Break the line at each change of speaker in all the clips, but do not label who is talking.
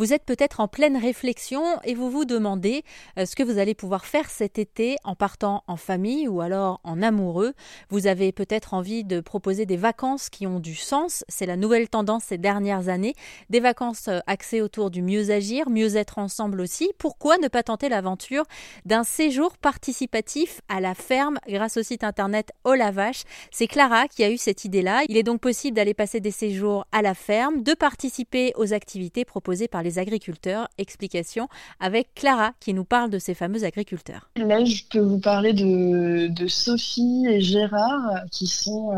Vous êtes peut-être en pleine réflexion et vous vous demandez euh, ce que vous allez pouvoir faire cet été en partant en famille ou alors en amoureux. Vous avez peut-être envie de proposer des vacances qui ont du sens. C'est la nouvelle tendance ces dernières années. Des vacances euh, axées autour du mieux agir, mieux être ensemble aussi. Pourquoi ne pas tenter l'aventure d'un séjour participatif à la ferme grâce au site internet Olavache C'est Clara qui a eu cette idée-là. Il est donc possible d'aller passer des séjours à la ferme, de participer aux activités proposées par les agriculteurs. Explication avec Clara qui nous parle de ces fameux agriculteurs.
Là, je peux vous parler de, Sophie et Gérard qui sont euh,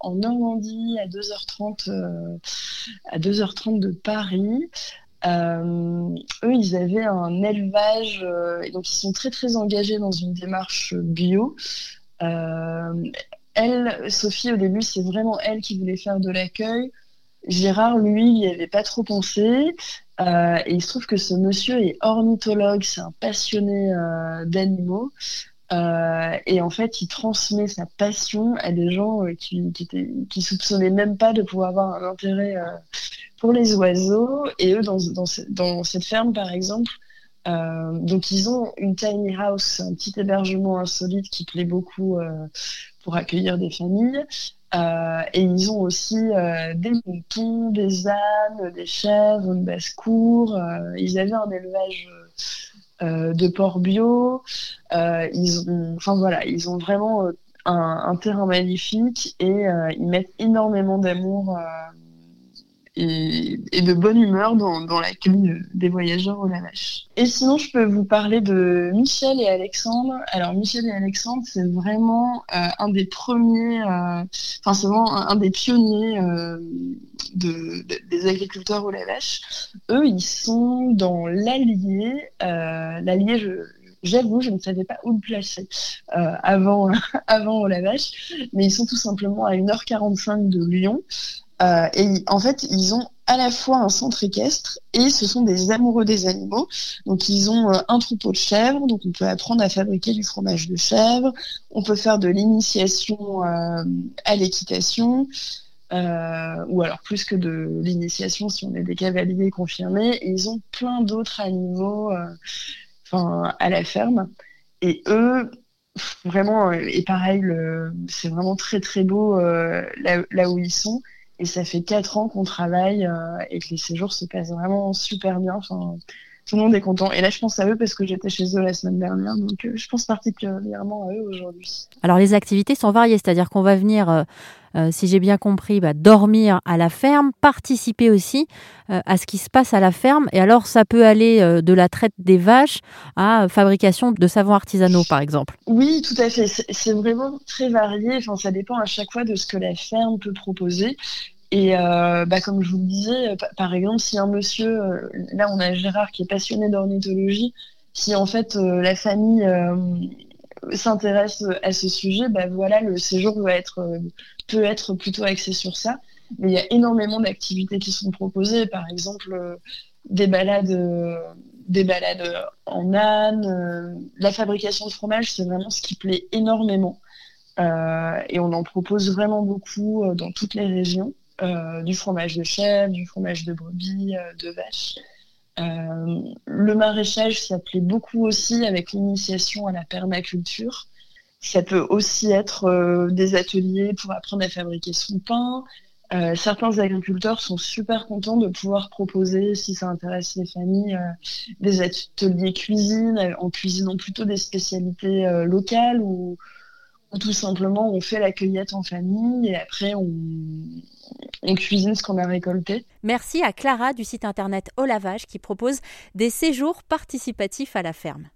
en Normandie à 2h30, euh, à 2h30 de Paris. Euh, eux, ils avaient un élevage, et donc ils sont très très engagés dans une démarche bio. elle, Sophie, au début, c'est vraiment elle qui voulait faire de l'accueil. Gérard, lui, il n'y avait pas trop pensé. Euh, et il se trouve que ce monsieur est ornithologue, c'est un passionné euh, d'animaux. Euh, et en fait, il transmet sa passion à des gens qui, qui, soupçonnaient même pas de pouvoir avoir un intérêt pour les oiseaux. Et eux, dans, dans, cette ferme, par exemple, donc ils ont une tiny house, un petit hébergement insolite qui plaît beaucoup pour accueillir des familles. Euh, et ils ont aussi euh, des moutons, des ânes, des chèvres, une basse-cour. Euh, ils avaient un élevage de porc bio. ils ont, voilà, ils ont vraiment un terrain magnifique et ils mettent énormément d'amour et, de bonne humeur dans, dans l'accueil des voyageurs au Lavache. Et sinon, je peux vous parler de Michel et Alexandre. Alors, Michel et Alexandre, c'est vraiment euh, un des premiers, euh, enfin, c'est vraiment un, des pionniers euh, de, des agriculteurs au Lavache. Eux, ils sont dans l'Allier. L'Allier, J'avoue, je ne savais pas où le placer avant, avant au Lavache, mais ils sont tout simplement à 1h45 de Lyon. Euh, et en fait, ils ont à la fois un centre équestre et ce sont des amoureux des animaux. Donc, ils ont euh, un troupeau de chèvres, donc on peut apprendre à fabriquer du fromage de chèvre, on peut faire de l'initiation euh, à l'équitation. ou alors plus que de l'initiation si on est des cavaliers confirmés. Ils ont plein d'autres animaux à la ferme. Et eux, vraiment, et pareil, c'est vraiment très très beau là, où ils sont. Et ça fait quatre ans qu'on travaille euh, et que les séjours se passent vraiment super bien. Tout le monde est content. Et là, je pense à eux parce que j'étais chez eux la semaine dernière. Donc, euh, je pense particulièrement à eux aujourd'hui.
Alors, les activités sont variées. C'est-à-dire qu'on va venir, euh, si j'ai bien compris, bah, dormir à la ferme, participer aussi à ce qui se passe à la ferme. Et alors, ça peut aller de la traite des vaches à fabrication de savons artisanaux, par exemple.
Oui, tout à fait. C'est vraiment très varié. Enfin, ça dépend à chaque fois de ce que la ferme peut proposer. Et euh, bah, comme je vous le disais, par exemple, si un monsieur, euh, là on a Gérard qui est passionné d'ornithologie, si en fait euh, la famille s'intéresse à ce sujet, bah voilà, le séjour peut être plutôt axé sur ça. Mais il y a énormément d'activités qui sont proposées, par exemple des balades, des balades en âne, la fabrication de fromage, c'est vraiment ce qui plaît énormément. et on en propose vraiment beaucoup dans toutes les régions. Euh, du fromage de chèvre, du fromage de brebis, euh, de vache. Euh, le maraîchage, ça plaît beaucoup aussi avec l'initiation à la permaculture. Ça peut aussi être des ateliers pour apprendre à fabriquer son pain. certains agriculteurs sont super contents de pouvoir proposer, si ça intéresse les familles, des ateliers cuisine en cuisinant plutôt des spécialités locales ou, tout simplement on fait la cueillette en famille et après on, on cuisine ce qu'on a récolté.
Merci à Clara du site internet Au Lavage qui propose des séjours participatifs à la ferme.